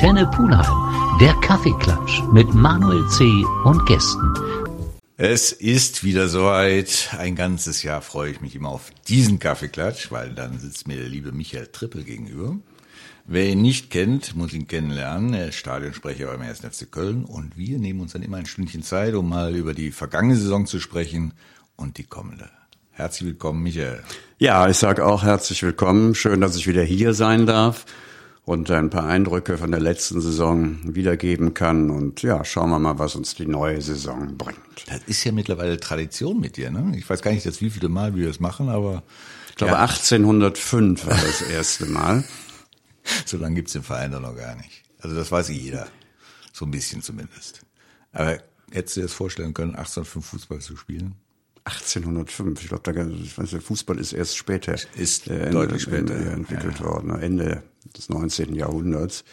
Antenne Pulheim, der Kaffeeklatsch mit Manuel C. und Gästen. Es ist wieder soweit. Ein ganzes Jahr freue ich mich immer auf diesen Kaffeeklatsch, weil dann sitzt mir der liebe Michael Trippel gegenüber. Wer ihn nicht kennt, muss ihn kennenlernen. Er ist Stadionsprecher beim 1. FC Köln und wir nehmen uns dann immer ein Stündchen Zeit, um mal über die vergangene Saison zu sprechen und die kommende. Herzlich willkommen, Michael. Ja, ich sage auch herzlich willkommen. Schön, dass ich wieder hier sein darf und ein paar Eindrücke von der letzten Saison wiedergeben kann. Und ja, schauen wir mal, was uns die neue Saison bringt. Das ist ja mittlerweile Tradition mit dir, ne? Ich weiß gar nicht, das wievielte Mal wir das machen, aber. Ich glaube, ja. 1805 war das erste Mal. so lange gibt's den Verein doch noch gar nicht. Also das weiß jeder. So ein bisschen zumindest. Aber hättest du dir das vorstellen können, 1805 Fußball zu spielen? 1805. Ich glaube, Fußball ist erst später, ist äh, deutlich später entwickelt ja. worden, Ende des 19. Jahrhunderts.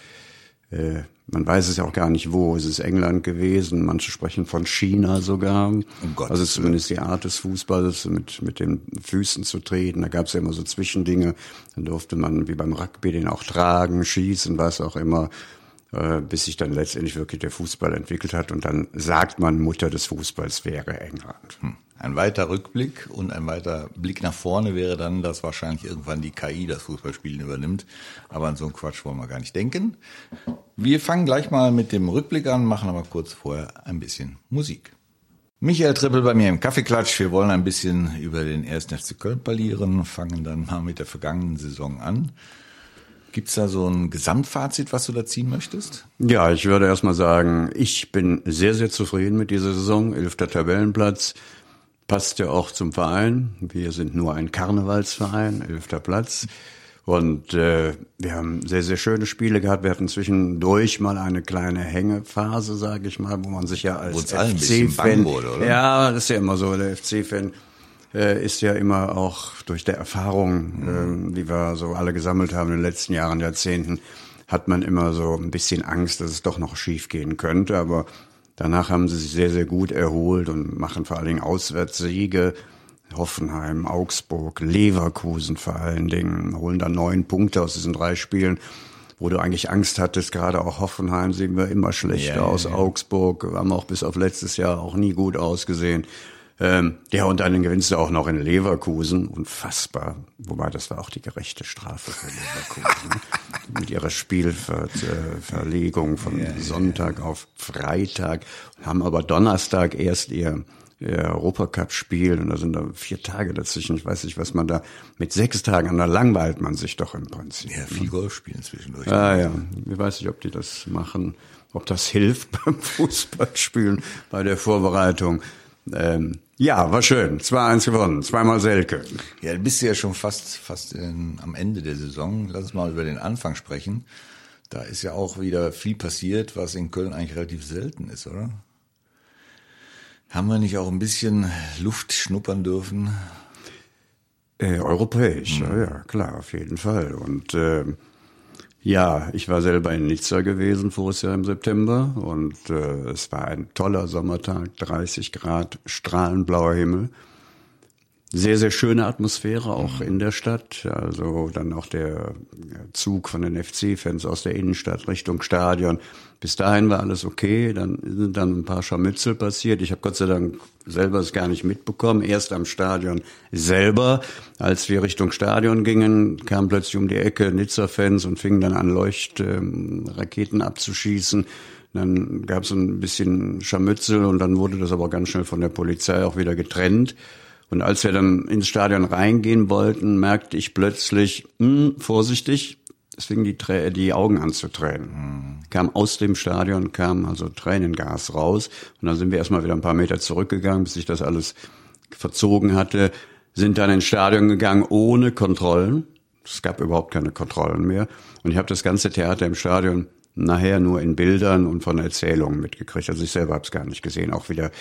Äh, man weiß es ja auch gar nicht wo. Es ist England gewesen. Manche sprechen von China sogar. Um also zumindest die Art des Fußballs mit, mit den Füßen zu treten. Da gab es ja immer so Zwischendinge. Dann durfte man wie beim Rugby den auch tragen, schießen, was auch immer äh, bis sich dann letztendlich wirklich der Fußball entwickelt hat und dann sagt man, Mutter des Fußballs wäre England. Hm. Ein weiter Rückblick und ein weiter Blick nach vorne wäre dann, dass wahrscheinlich irgendwann die KI das Fußballspielen übernimmt. Aber an so einen Quatsch wollen wir gar nicht denken. Wir fangen gleich mal mit dem Rückblick an, machen aber kurz vorher ein bisschen Musik. Michael Trippel bei mir im Kaffeeklatsch. Wir wollen ein bisschen über den 1. FC Köln parlieren, fangen dann mal mit der vergangenen Saison an. Gibt's da so ein Gesamtfazit, was du da ziehen möchtest? Ja, ich würde erstmal sagen, ich bin sehr, sehr zufrieden mit dieser Saison. Elfter Tabellenplatz passt ja auch zum Verein. Wir sind nur ein Karnevalsverein, elfter Platz. Und äh, wir haben sehr, sehr schöne Spiele gehabt. Wir hatten zwischendurch mal eine kleine Hängephase, sage ich mal, wo man sich ja als FC-Fan... Ja, das ist ja immer so, der FC-Fan äh, ist ja immer auch durch der Erfahrung, mhm. äh, die wir so alle gesammelt haben in den letzten Jahren, Jahrzehnten, hat man immer so ein bisschen Angst, dass es doch noch schief gehen könnte. Aber Danach haben sie sich sehr, sehr gut erholt und machen vor allen Dingen Auswärtssiege. Hoffenheim, Augsburg, Leverkusen vor allen Dingen, holen dann neun Punkte aus diesen drei Spielen, wo du eigentlich Angst hattest, gerade auch Hoffenheim sehen wir immer schlechter ja, aus, ja, ja. Augsburg haben auch bis auf letztes Jahr auch nie gut ausgesehen. Ähm, ja, und dann gewinnst du auch noch in Leverkusen. Unfassbar. Wobei, das war auch die gerechte Strafe für Leverkusen. Ne? Mit ihrer Spielverlegung von ja, Sonntag ja. auf Freitag. Haben aber Donnerstag erst ihr, Europacup-Spiel. Und da sind da vier Tage dazwischen. Ich weiß nicht, was man da mit sechs Tagen, da langweilt man sich doch im Prinzip. Ja, viel ne? Golf spielen zwischendurch. Ah, ja. Ich weiß nicht, ob die das machen, ob das hilft beim Fußballspielen, bei der Vorbereitung. Ähm, ja, war schön. 2-1 gewonnen. Zweimal Selke. Ja, du bist ja schon fast, fast in, am Ende der Saison. Lass uns mal über den Anfang sprechen. Da ist ja auch wieder viel passiert, was in Köln eigentlich relativ selten ist, oder? Haben wir nicht auch ein bisschen Luft schnuppern dürfen? Äh, europäisch, mhm. ja, ja, klar, auf jeden Fall. Und äh, ja, ich war selber in Nizza gewesen voriges Jahr im September und äh, es war ein toller Sommertag, 30 Grad, strahlenblauer Himmel. Sehr, sehr schöne Atmosphäre auch in der Stadt. Also dann auch der Zug von den FC-Fans aus der Innenstadt Richtung Stadion. Bis dahin war alles okay. Dann sind dann ein paar Scharmützel passiert. Ich habe Gott sei Dank selber es gar nicht mitbekommen. Erst am Stadion selber. Als wir Richtung Stadion gingen, kamen plötzlich um die Ecke Nizza-Fans und fingen dann an, Leuchtraketen ähm, abzuschießen. Dann gab es ein bisschen Scharmützel und dann wurde das aber ganz schnell von der Polizei auch wieder getrennt. Und als wir dann ins Stadion reingehen wollten, merkte ich plötzlich, mh, hm, vorsichtig, es fingen die, Trä die Augen an zu tränen. Mhm. Kam aus dem Stadion, kam also Tränengas raus. Und dann sind wir erstmal wieder ein paar Meter zurückgegangen, bis sich das alles verzogen hatte, sind dann ins Stadion gegangen ohne Kontrollen. Es gab überhaupt keine Kontrollen mehr. Und ich habe das ganze Theater im Stadion nachher nur in Bildern und von Erzählungen mitgekriegt. Also ich selber habe es gar nicht gesehen. Auch wieder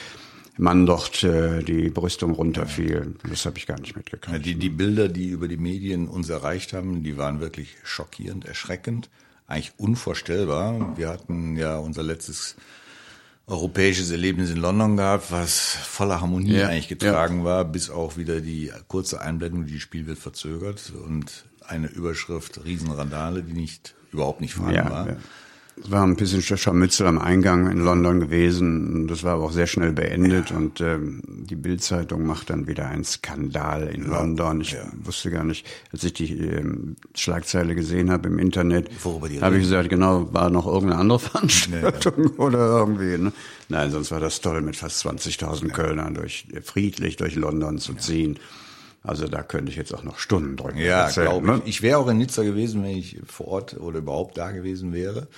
Mann dort äh, die Brüstung runterfiel. Das habe ich gar nicht mitgekriegt. Ja, die, die Bilder, die über die Medien uns erreicht haben, die waren wirklich schockierend, erschreckend, eigentlich unvorstellbar. Wir hatten ja unser letztes europäisches Erlebnis in London gehabt, was voller Harmonie ja, eigentlich getragen ja. war, bis auch wieder die kurze Einblendung, die Spiel wird verzögert und eine Überschrift Riesenrandale, die nicht überhaupt nicht vorhanden war. Es war ein bisschen Scharmützel am Eingang in London gewesen. Das war aber auch sehr schnell beendet ja. und ähm, die Bildzeitung macht dann wieder einen Skandal in. London. Ich ja. wusste gar nicht, als ich die ähm, Schlagzeile gesehen habe im Internet, habe ich gesagt, genau, war noch irgendeine andere Veranstaltung oder irgendwie. Ne? Nein, sonst war das toll, mit fast 20.000 Kölnern durch friedlich durch London zu ziehen. Also da könnte ich jetzt auch noch Stunden drücken. Ja, glaube ne? ich. Ich wäre auch in Nizza gewesen, wenn ich vor Ort oder überhaupt da gewesen wäre.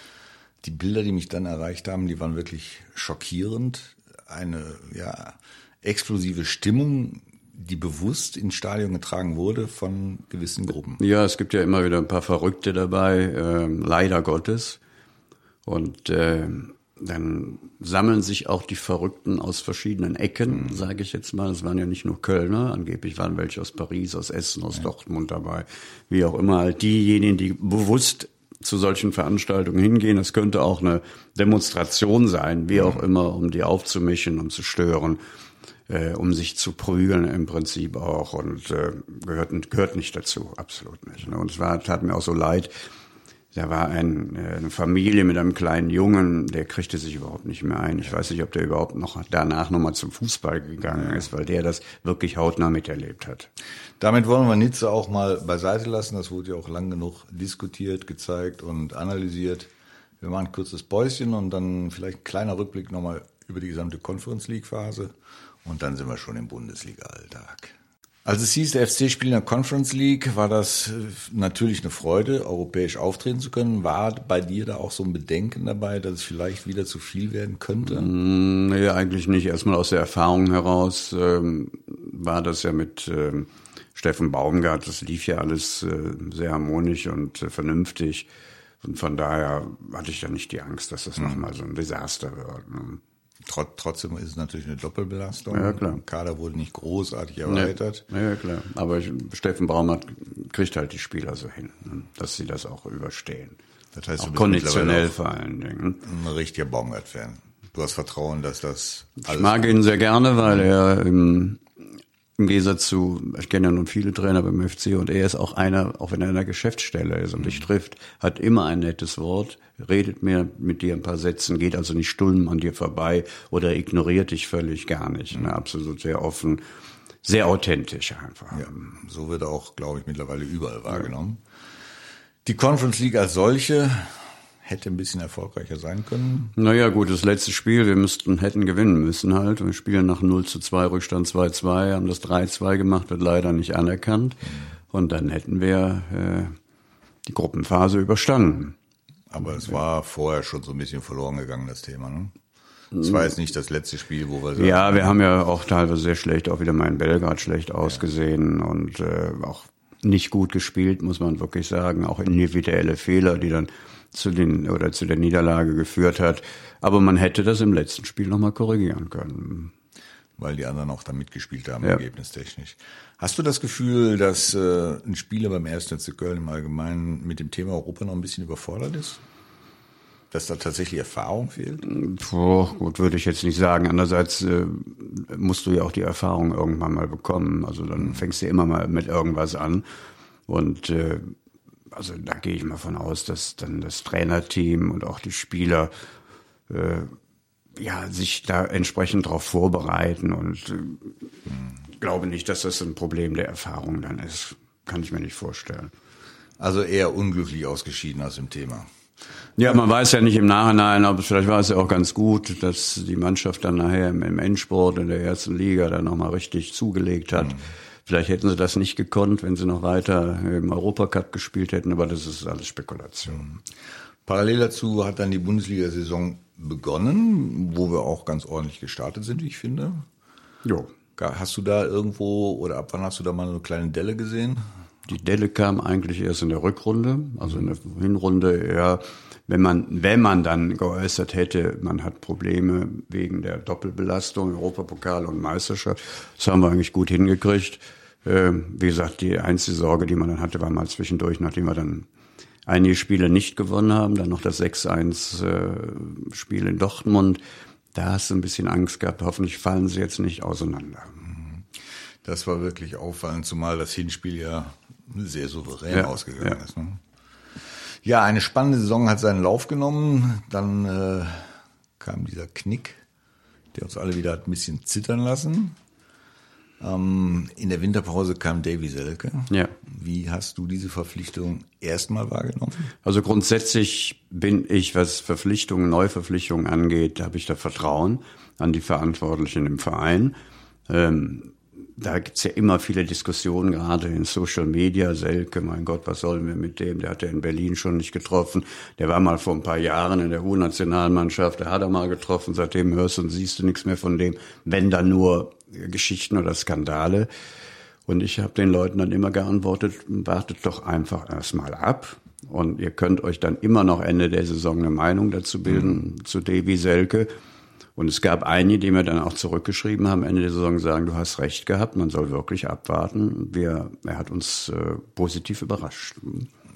Die Bilder, die mich dann erreicht haben, die waren wirklich schockierend. Eine ja, explosive Stimmung, die bewusst ins Stadion getragen wurde von gewissen Gruppen. Ja, es gibt ja immer wieder ein paar Verrückte dabei, äh, leider Gottes. Und äh, dann sammeln sich auch die Verrückten aus verschiedenen Ecken, mhm. sage ich jetzt mal. Es waren ja nicht nur Kölner, angeblich waren welche aus Paris, aus Essen, aus ja. Dortmund dabei, wie auch immer. Halt diejenigen, die bewusst zu solchen Veranstaltungen hingehen. Das könnte auch eine Demonstration sein, wie mhm. auch immer, um die aufzumischen, um zu stören, äh, um sich zu prügeln im Prinzip auch und äh, gehört, gehört nicht dazu, absolut nicht. Ne? Und es war, tat mir auch so leid, da war ein, äh, eine Familie mit einem kleinen Jungen, der kriegte sich überhaupt nicht mehr ein. Ich weiß nicht, ob der überhaupt noch danach nochmal zum Fußball gegangen ist, weil der das wirklich hautnah miterlebt hat. Damit wollen wir Nizza auch mal beiseite lassen. Das wurde ja auch lang genug diskutiert, gezeigt und analysiert. Wir machen ein kurzes Päuschen und dann vielleicht ein kleiner Rückblick nochmal über die gesamte Conference League Phase. Und dann sind wir schon im Bundesliga-Alltag. Als es hieß, der FC spielt in der Conference League, war das äh, natürlich eine Freude, europäisch auftreten zu können. War bei dir da auch so ein Bedenken dabei, dass es vielleicht wieder zu viel werden könnte? Mm, nee, eigentlich nicht. Erstmal aus der Erfahrung heraus ähm, war das ja mit ähm, Steffen Baumgart, das lief ja alles äh, sehr harmonisch und äh, vernünftig. Und von daher hatte ich ja nicht die Angst, dass das mhm. nochmal so ein Desaster wird. Ne? Trot, trotzdem ist es natürlich eine Doppelbelastung. Ja, klar. Der Kader wurde nicht großartig erweitert. Ja, ja klar. Aber ich, Steffen Baumert kriegt halt die Spieler so hin, ne, dass sie das auch überstehen. Das heißt, auch konditionell vor allen Dingen. Ein richtiger Baumgart-Fan. Du hast Vertrauen, dass das Ich mag ihn sehr gerne, weil er im, im Gegensatz zu, ich kenne ja nun viele Trainer beim FC und er ist auch einer, auch wenn er in einer Geschäftsstelle ist und dich trifft, hat immer ein nettes Wort, redet mir mit dir ein paar Sätzen, geht also nicht stumm an dir vorbei oder ignoriert dich völlig gar nicht. Ne? Absolut sehr offen, sehr authentisch einfach. Ja, so wird auch, glaube ich, mittlerweile überall wahrgenommen. Ja. Die Conference League als solche hätte ein bisschen erfolgreicher sein können. Naja, gut, das letzte Spiel, wir müssten, hätten gewinnen müssen halt. Wir spielen nach 0 zu 2, Rückstand 2-2, haben das 3-2 gemacht, wird leider nicht anerkannt. Und dann hätten wir äh, die Gruppenphase überstanden. Aber es war vorher schon so ein bisschen verloren gegangen, das Thema, ne? Es war jetzt nicht das letzte Spiel, wo wir sagen, Ja, wir haben ja auch teilweise sehr schlecht, auch wieder mal in Belgrad schlecht ausgesehen ja. und äh, auch nicht gut gespielt, muss man wirklich sagen. Auch individuelle Fehler, die dann zu den oder zu der Niederlage geführt hat. Aber man hätte das im letzten Spiel nochmal korrigieren können. Weil die anderen auch da mitgespielt haben, ja. ergebnistechnisch. Hast du das Gefühl, dass äh, ein Spieler beim 1. FC Köln im Allgemeinen mit dem Thema Europa noch ein bisschen überfordert ist? Dass da tatsächlich Erfahrung fehlt? Boah, gut, würde ich jetzt nicht sagen. Andererseits äh, musst du ja auch die Erfahrung irgendwann mal bekommen. Also dann mhm. fängst du immer mal mit irgendwas an. Und äh, also da gehe ich mal von aus, dass dann das Trainerteam und auch die Spieler äh, ja sich da entsprechend darauf vorbereiten und äh, mhm glaube nicht, dass das ein Problem der Erfahrung dann ist. Kann ich mir nicht vorstellen. Also eher unglücklich ausgeschieden aus dem Thema. Ja, man weiß ja nicht im Nachhinein, aber vielleicht war es ja auch ganz gut, dass die Mannschaft dann nachher im, Endsport in der ersten Liga dann nochmal richtig zugelegt hat. Mhm. Vielleicht hätten sie das nicht gekonnt, wenn sie noch weiter im Europacup gespielt hätten, aber das ist alles Spekulation. Mhm. Parallel dazu hat dann die Bundesliga-Saison begonnen, wo wir auch ganz ordentlich gestartet sind, wie ich finde. Jo. Hast du da irgendwo oder ab wann hast du da mal eine kleine Delle gesehen? Die Delle kam eigentlich erst in der Rückrunde, also in der Hinrunde eher, wenn man, wenn man dann geäußert hätte, man hat Probleme wegen der Doppelbelastung, Europapokal und Meisterschaft. Das haben wir eigentlich gut hingekriegt. Ähm, wie gesagt, die einzige Sorge, die man dann hatte, war mal zwischendurch, nachdem wir dann einige Spiele nicht gewonnen haben, dann noch das 6-1-Spiel äh, in Dortmund da hast du ein bisschen Angst gehabt. Hoffentlich fallen sie jetzt nicht auseinander. Das war wirklich auffallend, zumal das Hinspiel ja sehr souverän ja, ausgegangen ja. ist. Ne? Ja, eine spannende Saison hat seinen Lauf genommen. Dann äh, kam dieser Knick, der uns alle wieder hat ein bisschen zittern lassen. Ähm, in der Winterpause kam Davy Selke. Ja. Wie hast du diese Verpflichtung erstmal wahrgenommen? Also grundsätzlich bin ich, was Verpflichtungen, Neuverpflichtungen angeht, habe ich da Vertrauen an die Verantwortlichen im Verein. Ähm, da gibt's ja immer viele Diskussionen, gerade in Social Media. Selke, mein Gott, was sollen wir mit dem? Der hat ja in Berlin schon nicht getroffen. Der war mal vor ein paar Jahren in der U-Nationalmannschaft, der hat er mal getroffen. Seitdem hörst und siehst du nichts mehr von dem, wenn dann nur Geschichten oder Skandale. Und ich habe den Leuten dann immer geantwortet, wartet doch einfach erstmal ab. Und ihr könnt euch dann immer noch Ende der Saison eine Meinung dazu bilden, mhm. zu Davy Selke. Und es gab einige, die mir dann auch zurückgeschrieben haben, Ende der Saison sagen, du hast recht gehabt, man soll wirklich abwarten. Wir, er hat uns äh, positiv überrascht.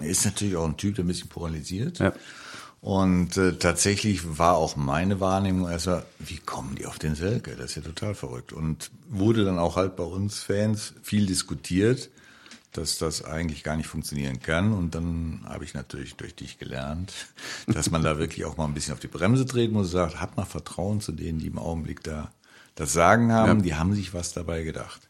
Er ist natürlich auch ein Typ, der ein bisschen polarisiert. Ja. Und äh, tatsächlich war auch meine Wahrnehmung erstmal, wie kommen die auf den Selke? Das ist ja total verrückt. Und wurde dann auch halt bei uns Fans viel diskutiert dass das eigentlich gar nicht funktionieren kann. Und dann habe ich natürlich durch dich gelernt, dass man da wirklich auch mal ein bisschen auf die Bremse treten muss und sagt, hat mal Vertrauen zu denen, die im Augenblick da das Sagen haben, ja. die haben sich was dabei gedacht.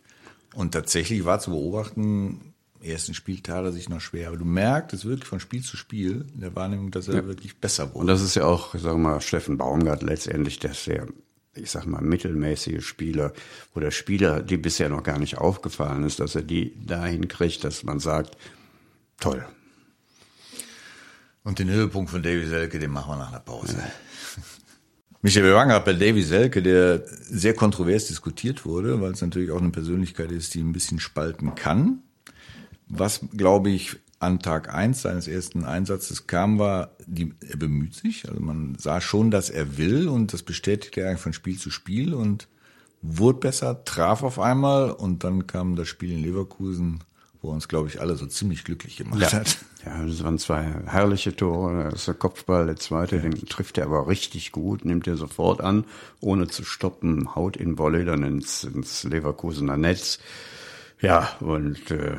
Und tatsächlich war zu beobachten, ersten Spiel tat er sich noch schwer, aber du merkst es wirklich von Spiel zu Spiel in der Wahrnehmung, dass er ja. wirklich besser wurde. Und das ist ja auch, sagen wir mal, Steffen Baumgart letztendlich, dass er ich sag mal, mittelmäßige Spieler oder Spieler, die bisher noch gar nicht aufgefallen ist, dass er die dahin kriegt, dass man sagt, toll. Und den Höhepunkt von Davy Selke, den machen wir nach einer Pause. Ja. Michael, waren gerade bei Davy Selke, der sehr kontrovers diskutiert wurde, weil es natürlich auch eine Persönlichkeit ist, die ein bisschen spalten kann. Was, glaube ich, an Tag eins seines ersten Einsatzes kam, war, die, er bemüht sich. Also man sah schon, dass er will und das bestätigte er eigentlich von Spiel zu Spiel und wurde besser, traf auf einmal und dann kam das Spiel in Leverkusen, wo uns, glaube ich, alle so ziemlich glücklich gemacht ja. hat. Ja, das waren zwei herrliche Tore. Das ist der Kopfball, der zweite, ja. den trifft er aber richtig gut, nimmt er sofort an, ohne zu stoppen, haut in Volley dann ins, ins Leverkusener Netz. Ja, und äh,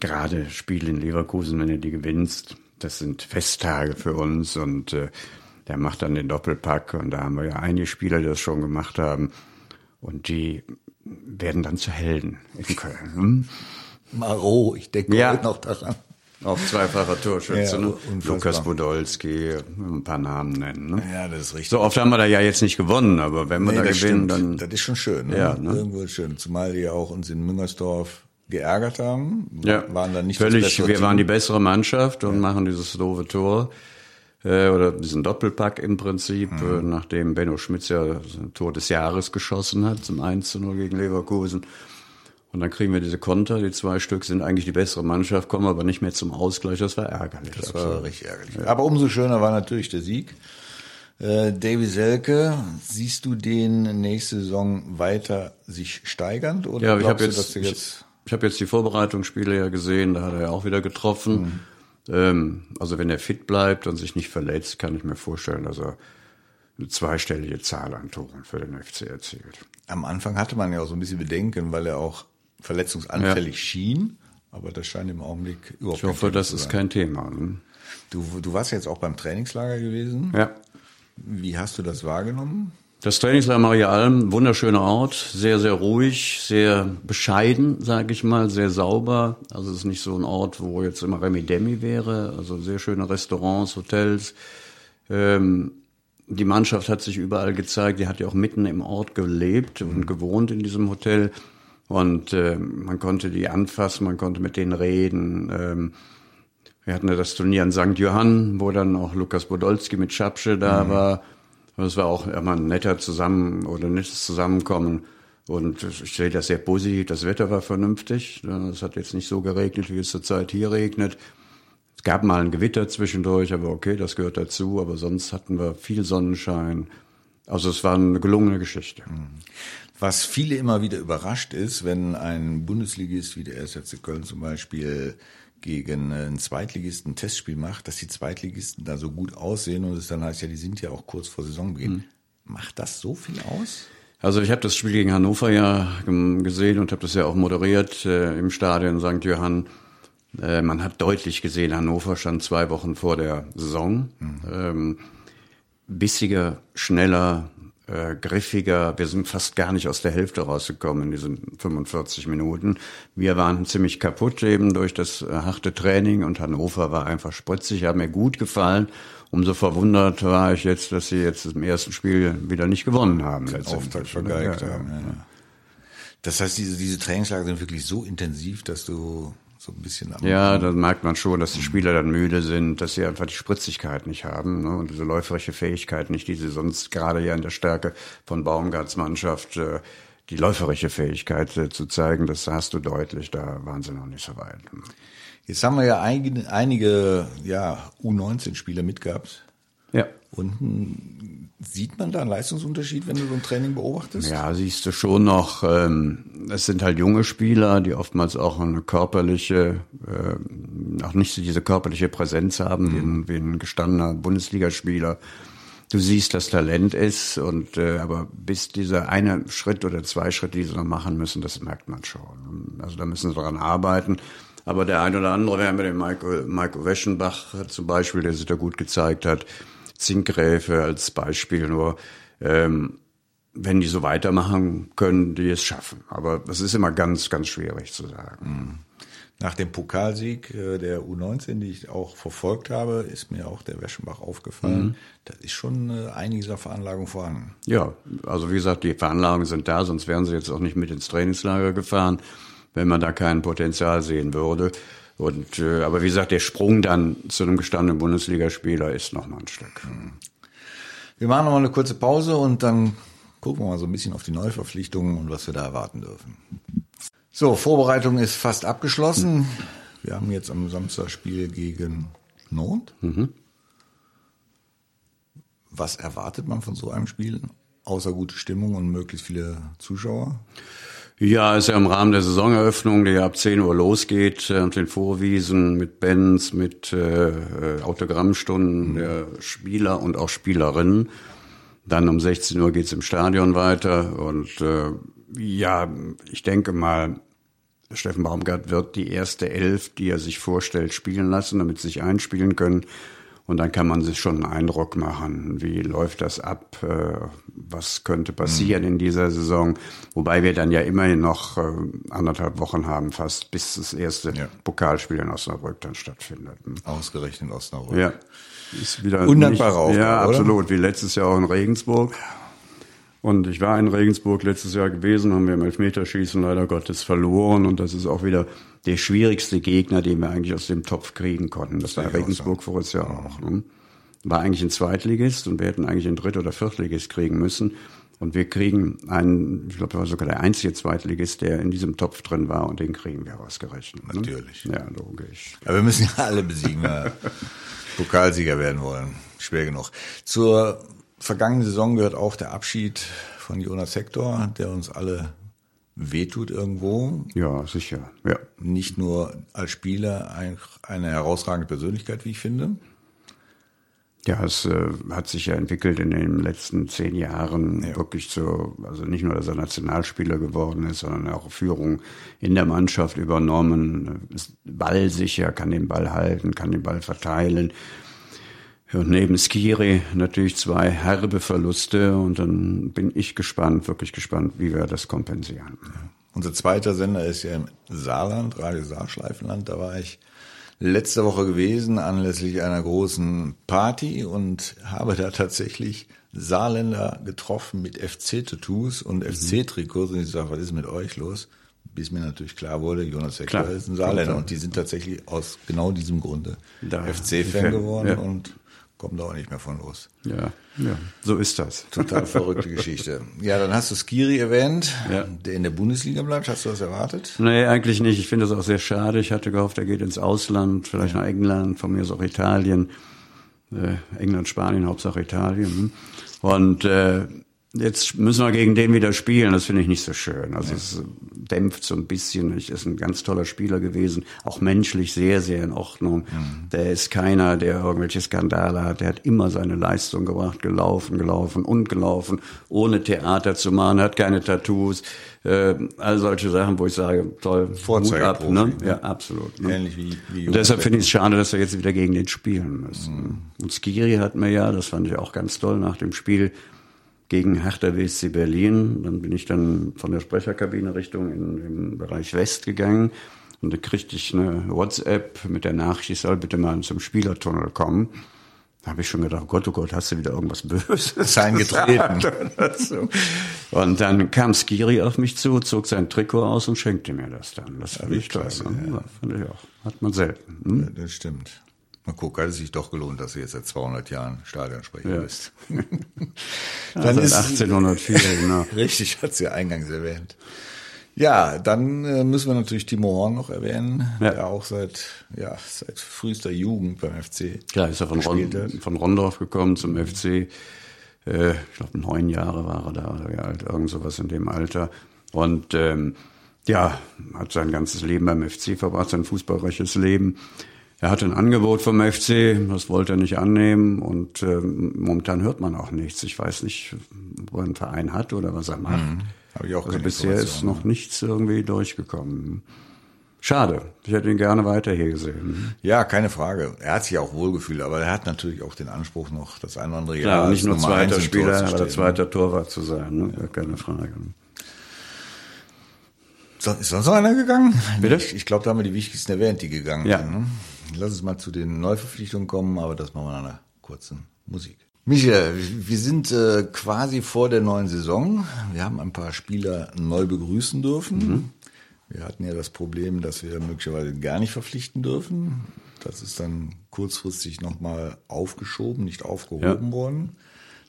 gerade Spiele in Leverkusen, wenn du die gewinnst, das sind Festtage für uns und äh, der macht dann den Doppelpack und da haben wir ja einige Spieler, die das schon gemacht haben und die werden dann zu Helden in Köln. Hm? Maro, ich denke ja. noch daran. Auch zweifacher Torschütze, ja, ne? Lukas Podolski, ein paar Namen nennen. Ne? Ja, das ist richtig. So oft haben wir da ja jetzt nicht gewonnen, aber wenn wir nee, da gewinnen, stimmt. dann. Das ist schon schön, ne? Ja, ne? Irgendwo schön. Zumal die auch uns in Müngersdorf geärgert haben. Ja, waren dann nicht völlig. wir Team. waren die bessere Mannschaft und ja. machen dieses doofe Tor äh, oder diesen Doppelpack im Prinzip, mhm. äh, nachdem Benno Schmitz ja das Tor des Jahres geschossen hat zum 1 zu 0 gegen Leverkusen. Und dann kriegen wir diese Konter, die zwei Stück sind eigentlich die bessere Mannschaft, kommen aber nicht mehr zum Ausgleich. Das war ärgerlich. Das war richtig ärgerlich. Ja. Aber umso schöner war natürlich der Sieg. Äh, Davy Selke, siehst du den nächste Saison weiter sich steigernd oder ja, ich habe jetzt, jetzt ich habe jetzt die Vorbereitungsspiele ja gesehen, da hat er ja auch wieder getroffen. Mhm. Ähm, also wenn er fit bleibt und sich nicht verletzt, kann ich mir vorstellen, dass er eine zweistellige Zahl an Toren für den FC erzielt. Am Anfang hatte man ja auch so ein bisschen Bedenken, weil er auch verletzungsanfällig ja. schien, aber das scheint im Augenblick überhaupt nicht Ich hoffe, das ist kein Thema. Ne? Du, du warst jetzt auch beim Trainingslager gewesen. Ja. Wie hast du das wahrgenommen? Das Trainingslager Maria Alm, wunderschöner Ort, sehr, sehr ruhig, sehr bescheiden, sage ich mal, sehr sauber. Also es ist nicht so ein Ort, wo jetzt immer Remi Demi wäre. Also sehr schöne Restaurants, Hotels. Ähm, die Mannschaft hat sich überall gezeigt. Die hat ja auch mitten im Ort gelebt und gewohnt in diesem Hotel. Und äh, man konnte die anfassen, man konnte mit denen reden. Ähm, wir hatten ja das Turnier in St. Johann, wo dann auch Lukas Podolski mit Schapsche da mhm. war. Das war auch immer ein netter Zusammen- oder nettes Zusammenkommen. Und ich sehe das sehr positiv. Das Wetter war vernünftig. Es hat jetzt nicht so geregnet, wie es zurzeit hier regnet. Es gab mal ein Gewitter zwischendurch, aber okay, das gehört dazu. Aber sonst hatten wir viel Sonnenschein. Also es war eine gelungene Geschichte. Mhm. Was viele immer wieder überrascht ist, wenn ein Bundesligist wie der 1. Köln zum Beispiel gegen einen Zweitligisten ein Testspiel macht, dass die Zweitligisten da so gut aussehen und es dann heißt, ja, die sind ja auch kurz vor Saisonbeginn. Mhm. Macht das so viel aus? Also ich habe das Spiel gegen Hannover ja gesehen und habe das ja auch moderiert äh, im Stadion St. Johann. Äh, man hat deutlich gesehen, Hannover stand zwei Wochen vor der Saison. Mhm. Ähm, bissiger, schneller, äh, griffiger. Wir sind fast gar nicht aus der Hälfte rausgekommen in diesen 45 Minuten. Wir waren ziemlich kaputt eben durch das äh, harte Training und Hannover war einfach spritzig, hat mir gut gefallen. Umso verwundert war ich jetzt, dass sie jetzt im ersten Spiel wieder nicht gewonnen haben. Den Auftakt vergeigt ja, haben. Ja. Das heißt, diese, diese Trainingslager sind wirklich so intensiv, dass du so ein bisschen am Ja, da merkt man schon, dass die Spieler dann müde sind, dass sie einfach die Spritzigkeit nicht haben ne, und diese läuferische Fähigkeit nicht, die sie sonst gerade ja in der Stärke von Baumgarts Mannschaft äh, die läuferische Fähigkeit äh, zu zeigen, das hast du deutlich, da waren sie noch nicht so weit. Jetzt haben wir ja einige, einige ja, U19-Spieler mitgehabt. Ja. Und sieht man da einen Leistungsunterschied, wenn du so ein Training beobachtest? Ja, siehst du schon noch. Ähm, es sind halt junge Spieler, die oftmals auch eine körperliche, äh, auch nicht so diese körperliche Präsenz haben wie, ein, wie ein gestandener Bundesligaspieler. Du siehst, dass Talent ist und äh, aber bis dieser eine Schritt oder zwei Schritte, die sie noch machen müssen, das merkt man schon. Also da müssen sie daran arbeiten. Aber der eine oder andere, wir haben den Michael, Michael Weschenbach zum Beispiel, der sich da gut gezeigt hat, Zinkgräfe als Beispiel nur, ähm, wenn die so weitermachen, können die es schaffen. Aber das ist immer ganz, ganz schwierig zu sagen. Mhm. Nach dem Pokalsieg äh, der U19, die ich auch verfolgt habe, ist mir auch der Weschenbach aufgefallen. Mhm. Da ist schon äh, einiges an Veranlagung vorhanden. Ja, also wie gesagt, die Veranlagungen sind da, sonst wären sie jetzt auch nicht mit ins Trainingslager gefahren wenn man da kein Potenzial sehen würde. Und äh, aber wie gesagt, der Sprung dann zu einem gestandenen Bundesligaspieler ist noch mal ein Stück. Wir machen noch mal eine kurze Pause und dann gucken wir mal so ein bisschen auf die Neuverpflichtungen und was wir da erwarten dürfen. So, Vorbereitung ist fast abgeschlossen. Wir haben jetzt am Samstag Spiel gegen Nantes. Mhm. Was erwartet man von so einem Spiel? Außer gute Stimmung und möglichst viele Zuschauer? Ja, ist ja im Rahmen der Saisoneröffnung, die ja ab 10 Uhr losgeht, äh, den Vorwiesen mit Bands, mit äh, äh, Autogrammstunden mhm. der Spieler und auch Spielerinnen. Dann um 16 Uhr geht's im Stadion weiter und äh, ja, ich denke mal, Steffen Baumgart wird die erste Elf, die er sich vorstellt, spielen lassen, damit sie sich einspielen können. Und dann kann man sich schon einen Eindruck machen, wie läuft das ab, äh, was könnte passieren mhm. in dieser Saison. Wobei wir dann ja immerhin noch äh, anderthalb Wochen haben, fast bis das erste ja. Pokalspiel in Osnabrück dann stattfindet. Hm. Ausgerechnet Osnabrück. Ja. Ist wieder Undankbare Aufgabe, Ja, absolut, oder? wie letztes Jahr auch in Regensburg. Und ich war in Regensburg letztes Jahr gewesen, haben wir im Elfmeterschießen leider Gottes verloren. Und das ist auch wieder der schwierigste Gegner, den wir eigentlich aus dem Topf kriegen konnten. Das, das war Regensburg vor uns ja auch. Ne? War eigentlich ein Zweitligist und wir hätten eigentlich einen Dritt- oder Viertligist kriegen müssen. Und wir kriegen einen, ich glaube, er war sogar der einzige Zweitligist, der in diesem Topf drin war und den kriegen wir ausgerechnet. Ne? Natürlich. Ja, logisch. Aber wir müssen ja alle besiegen, wenn Pokalsieger werden wollen. Schwer genug. Zur vergangenen Saison gehört auch der Abschied von Jonas Hector, der uns alle wehtut irgendwo. Ja, sicher. Ja. Nicht nur als Spieler eine herausragende Persönlichkeit, wie ich finde. Ja, es äh, hat sich ja entwickelt in den letzten zehn Jahren ja. wirklich zu, also nicht nur, dass er Nationalspieler geworden ist, sondern auch Führung in der Mannschaft übernommen, ist ballsicher, kann den Ball halten, kann den Ball verteilen, und neben Skiri natürlich zwei herbe Verluste und dann bin ich gespannt, wirklich gespannt, wie wir das kompensieren. Ja. Unser zweiter Sender ist ja im Saarland, Radio Saarschleifenland. Da war ich letzte Woche gewesen anlässlich einer großen Party und habe da tatsächlich Saarländer getroffen mit FC-Tattoos und mhm. FC-Trikots und ich sage, was ist mit euch los? Bis mir natürlich klar wurde, Jonas Heckler ist ein Saarländer und die sind tatsächlich aus genau diesem Grunde FC-Fan geworden ja. und kommt auch nicht mehr von los. Ja, ja, so ist das. Total verrückte Geschichte. Ja, dann hast du Skiri erwähnt, ja. der in der Bundesliga bleibt. Hast du das erwartet? Nee, eigentlich nicht. Ich finde das auch sehr schade. Ich hatte gehofft, er geht ins Ausland, vielleicht ja. nach England, von mir ist auch Italien. Äh, England, Spanien, Hauptsache Italien. Hm. Und äh, jetzt müssen wir gegen den wieder spielen. Das finde ich nicht so schön. Also ja. es dämpft so ein bisschen. Ich ist ein ganz toller Spieler gewesen, auch menschlich sehr, sehr in Ordnung. Mhm. Der ist keiner, der irgendwelche Skandale hat. Der hat immer seine Leistung gebracht, gelaufen, gelaufen und gelaufen, ohne Theater zu machen, hat keine Tattoos. Äh, all solche Sachen, wo ich sage, toll, Hut ab, ne? Ja, absolut. Ne? Ähnlich wie, wie Und deshalb finde ich es schade, dass wir jetzt wieder gegen den spielen müssen. Mhm. Und Skiri hat mir ja, das fand ich auch ganz toll, nach dem Spiel gegen Hertha WSC Berlin. Dann bin ich dann von der Sprecherkabine Richtung in, im Bereich West gegangen. Und da kriegte ich eine WhatsApp mit der Nachricht, ich soll bitte mal zum Spielertunnel kommen. Da habe ich schon gedacht, Gott, oh Gott, hast du wieder irgendwas Böses eingetreten. und dann kam Skiri auf mich zu, zog sein Trikot aus und schenkte mir das dann. Das fand ich klasse. Ja. fand ich auch. Hat man selten. Hm? Ja, das stimmt. Mal gucken, hat es sich doch gelohnt, dass du jetzt seit 200 Jahren Stadionsprecher ja. bist. dann ist 1804, genau. Richtig, hat sie ja eingangs erwähnt. Ja, dann äh, müssen wir natürlich Timo Horn noch erwähnen, ja. der auch seit, ja, seit frühester Jugend beim FC. Ja, ist er von, Ron, von Rondorf gekommen zum FC. Äh, ich glaube, neun Jahre war er da, oder wie alt, irgend sowas in dem Alter. Und ähm, ja, hat sein ganzes Leben beim FC verbracht, sein fußballreiches Leben. Er hatte ein Angebot vom FC, das wollte er nicht annehmen und äh, momentan hört man auch nichts. Ich weiß nicht, wo er einen Verein hat oder was er macht. Mhm. ich auch also bisher ist noch nichts irgendwie durchgekommen. Schade. Ich hätte ihn gerne weiter hier gesehen. Ja, keine Frage. Er hat sich auch wohlgefühlt, aber er hat natürlich auch den Anspruch noch, das ein oder andere Jahr Klar, nicht nur Nummer zweiter Spieler, aber zweiter Torwart zu sein. Ne? Ja. Keine Frage. So, ist sonst noch einer gegangen? Bitte? Ich, ich glaube, da haben wir die wichtigsten erwähnt, die gegangen ja. sind. Ne? Lass uns mal zu den Neuverpflichtungen kommen, aber das machen wir nach einer kurzen Musik. Michael, wir sind äh, quasi vor der neuen Saison. Wir haben ein paar Spieler neu begrüßen dürfen. Mhm. Wir hatten ja das Problem, dass wir möglicherweise gar nicht verpflichten dürfen. Das ist dann kurzfristig nochmal aufgeschoben, nicht aufgehoben ja. worden.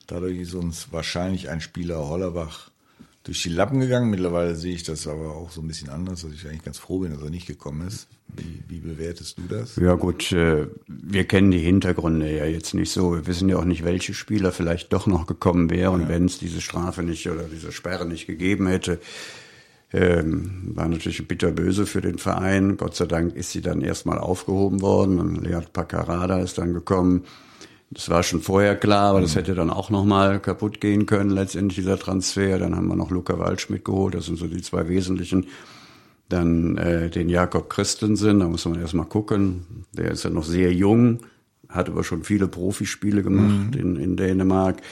Dadurch ist uns wahrscheinlich ein Spieler Hollerbach durch die Lappen gegangen. Mittlerweile sehe ich das aber auch so ein bisschen anders, dass ich eigentlich ganz froh bin, dass er nicht gekommen ist. Wie, wie bewertest du das? Ja gut, äh, wir kennen die Hintergründe ja jetzt nicht so. Wir wissen ja auch nicht, welche Spieler vielleicht doch noch gekommen wären, ja. wenn es diese Strafe nicht oder diese Sperre nicht gegeben hätte. Ähm, war natürlich bitterböse für den Verein. Gott sei Dank ist sie dann erstmal aufgehoben worden und Leon Paccarada ist dann gekommen. Das war schon vorher klar, aber das mhm. hätte dann auch nochmal kaputt gehen können, letztendlich dieser Transfer. Dann haben wir noch Luca Waldschmidt geholt, das sind so die zwei wesentlichen. Dann äh, den Jakob Christensen, da muss man erstmal gucken. Der ist ja noch sehr jung, hat aber schon viele Profispiele gemacht mhm. in, in Dänemark.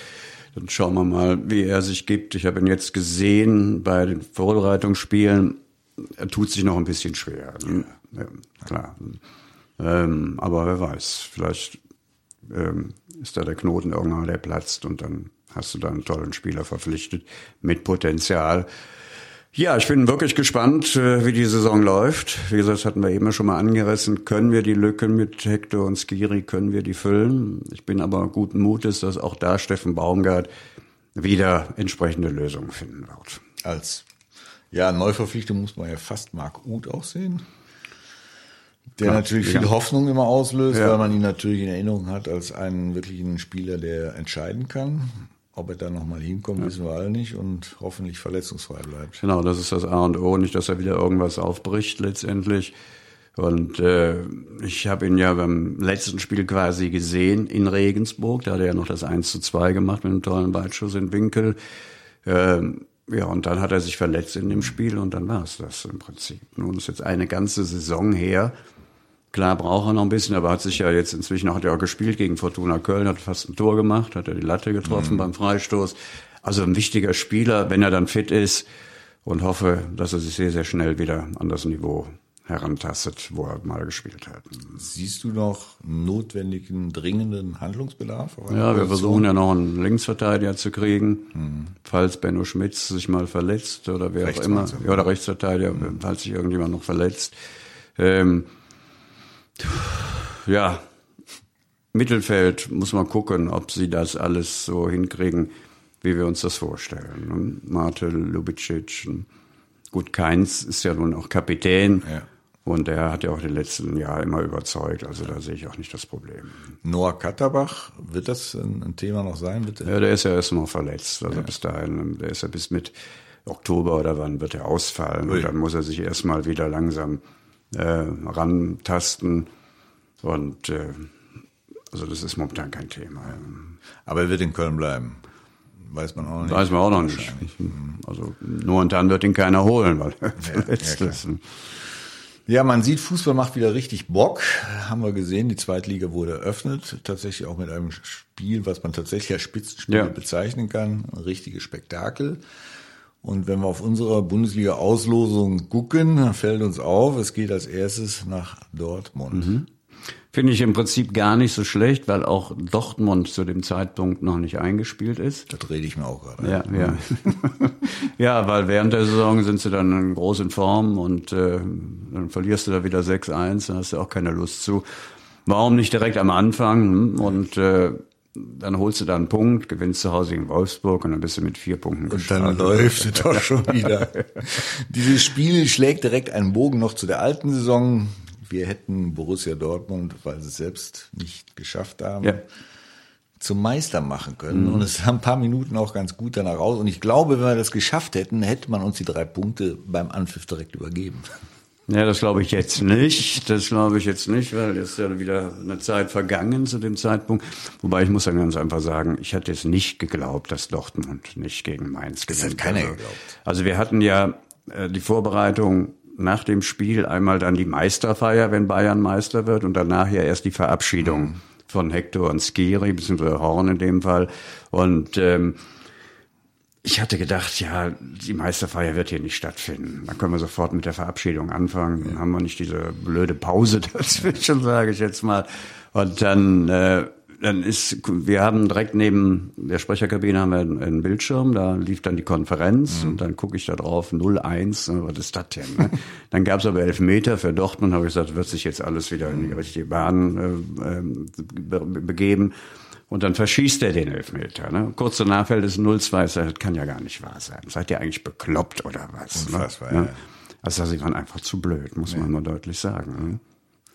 Dann schauen wir mal, wie er sich gibt. Ich habe ihn jetzt gesehen bei den Vorbereitungsspielen. Er tut sich noch ein bisschen schwer. Ja, klar. Ähm, aber wer weiß, vielleicht ähm, ist da der Knoten irgendwann, der platzt und dann hast du da einen tollen Spieler verpflichtet mit Potenzial. Ja, ich bin wirklich gespannt, äh, wie die Saison läuft. Wie gesagt, hatten wir eben schon mal angerissen. Können wir die Lücken mit Hector und Skiri, können wir die füllen? Ich bin aber guten Mutes, dass auch da Steffen Baumgart wieder entsprechende Lösungen finden wird. Als ja, Neuverpflichtung muss man ja fast Marc Uth auch sehen der Klar, natürlich viel ja. Hoffnung immer auslöst, ja. weil man ihn natürlich in Erinnerung hat als einen wirklichen Spieler, der entscheiden kann. Ob er da nochmal hinkommt, ja. wissen wir alle nicht und hoffentlich verletzungsfrei bleibt. Genau, das ist das A und O, nicht, dass er wieder irgendwas aufbricht letztendlich. Und äh, ich habe ihn ja beim letzten Spiel quasi gesehen in Regensburg. Da hat er ja noch das 1 zu 2 gemacht mit einem tollen Weitschuss in Winkel. Ähm, ja, und dann hat er sich verletzt in dem Spiel und dann war es das im Prinzip. Nun ist jetzt eine ganze Saison her, Klar braucht er noch ein bisschen, aber hat sich ja jetzt inzwischen hat er auch gespielt gegen Fortuna Köln, hat fast ein Tor gemacht, hat er die Latte getroffen mhm. beim Freistoß. Also ein wichtiger Spieler, wenn er dann fit ist und hoffe, dass er sich sehr, sehr schnell wieder an das Niveau herantastet, wo er mal gespielt hat. Siehst du noch notwendigen, dringenden Handlungsbedarf? Ja, wir versuchen ja noch einen Linksverteidiger zu kriegen, mhm. falls Benno Schmitz sich mal verletzt oder wer auch immer. Ja, oder Rechtsverteidiger, mhm. falls sich irgendjemand noch verletzt. Ähm, ja, Mittelfeld muss man gucken, ob sie das alles so hinkriegen, wie wir uns das vorstellen. Marte Lubicic, gut, Keins ist ja nun auch Kapitän. Ja. Und er hat ja auch den letzten Jahren immer überzeugt. Also da sehe ich auch nicht das Problem. Noah Katterbach, wird das ein, Thema noch sein? Bitte? Ja, der ist ja erst mal verletzt. Also ja. bis dahin, der ist ja bis mit Oktober oder wann wird er ausfallen. Ui. Und dann muss er sich erstmal wieder langsam äh, rantasten. Und äh, also das ist momentan kein Thema. Aber er wird in Köln bleiben. Weiß man auch nicht. Weiß man auch noch nicht. Also nur und dann wird ihn keiner holen, weil er verletzt klar. ist. Ja, man sieht, Fußball macht wieder richtig Bock. Haben wir gesehen, die Zweitliga wurde eröffnet. Tatsächlich auch mit einem Spiel, was man tatsächlich als Spitzenspiel Ja. bezeichnen kann. Ein richtiges Spektakel. Und wenn wir auf unsere Bundesliga-Auslosung gucken, dann fällt uns auf, es geht als erstes nach Dortmund. Finde ich im Prinzip gar nicht so schlecht, weil auch Dortmund zu dem Zeitpunkt noch nicht eingespielt ist. Das rede ich mir auch gerade. Ja, ja. ja, weil während der Saison sind sie dann groß in Form und äh, dann verlierst du da wieder 6-1, da hast du auch keine Lust zu. Warum nicht direkt am Anfang? hm? Und äh, dann holst du da einen Punkt, gewinnst zu Hause gegen Wolfsburg und dann bist du mit vier Punkten Und dann gestartet. läuft es doch schon wieder. Dieses Spiel schlägt direkt einen Bogen noch zu der alten Saison. Wir hätten Borussia Dortmund, weil sie es selbst nicht geschafft haben, Ja. zum Meister machen können. Und es sah ein paar Minuten auch ganz gut danach aus. Und ich glaube, wenn wir das geschafft hätten, hätte man uns die drei Punkte beim Anpfiff direkt übergeben. Ja, das glaube ich jetzt nicht. Das glaube ich jetzt nicht, weil jetzt ist ja wieder eine Zeit vergangen zu dem Zeitpunkt. Wobei ich muss dann ganz einfach sagen, ich hätte es nicht geglaubt, dass Dortmund nicht gegen Mainz Das gewinnt. hat keiner also, geglaubt. Also wir hatten ja äh, die Vorbereitung nach dem Spiel einmal dann die Meisterfeier, wenn Bayern Meister wird, und danach ja erst die Verabschiedung Mhm. von Hector und Skiri, beziehungsweise Horn in dem Fall. Und ähm, ich hatte gedacht, ja, die Meisterfeier wird hier nicht stattfinden. Dann können wir sofort mit der Verabschiedung anfangen. Dann haben wir nicht diese blöde Pause dazwischen, sage ich jetzt mal. Und dann, äh, dann ist, wir haben direkt neben der Sprecherkabine haben wir einen, Bildschirm, da lief dann die Konferenz und dann gucke ich da drauf, 0-1, äh, was ist das denn? Ne? dann gab es aber Elfmeter für Dortmund, habe ich gesagt, wird sich jetzt alles wieder in die richtige Bahn äh, ähm, be begeben. Und dann verschießt er den Elfmeter. Ne? Kurz danach fällt es 0-2. Ich sag, Das kann ja gar nicht wahr sein. Seid ihr eigentlich bekloppt oder was? Unfassbar, ne? ja. Also sie waren einfach zu blöd, muss man mal deutlich sagen. Ne?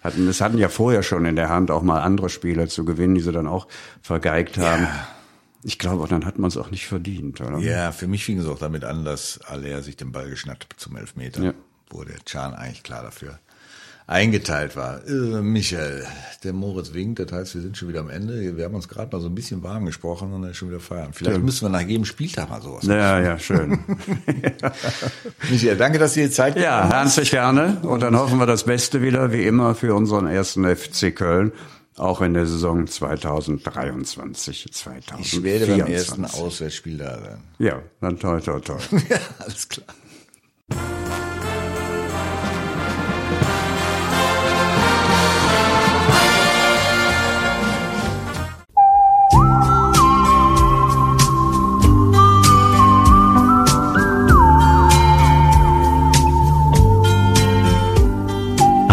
Hatten, es hatten ja vorher schon in der Hand, auch mal andere Spieler zu gewinnen, die sie dann auch vergeigt haben. Ich glaube, dann hat man es auch nicht verdient, oder? Ja, für mich fing es auch damit an, dass Aller sich den Ball geschnappt zum Elfmeter, Ja. wo der Can eigentlich klar dafür eingeteilt war. Äh, Michael, der Moritz winkt, das heißt, wir sind schon wieder am Ende. Wir haben uns gerade mal so ein bisschen warm gesprochen und dann schon wieder feiern. Vielleicht Ja. müssen wir nach jedem Spieltag mal sowas Ja, ja, schön. Michael, danke, dass du dir Zeit Ja, herzlich gerne. Und dann hoffen wir das Beste wieder, wie immer, für unseren ersten FC Köln. Auch in der Saison 2023, 2024. Ich werde beim ersten Auswärtsspiel da sein. Ja, dann toi, toi, toi. ja, alles klar.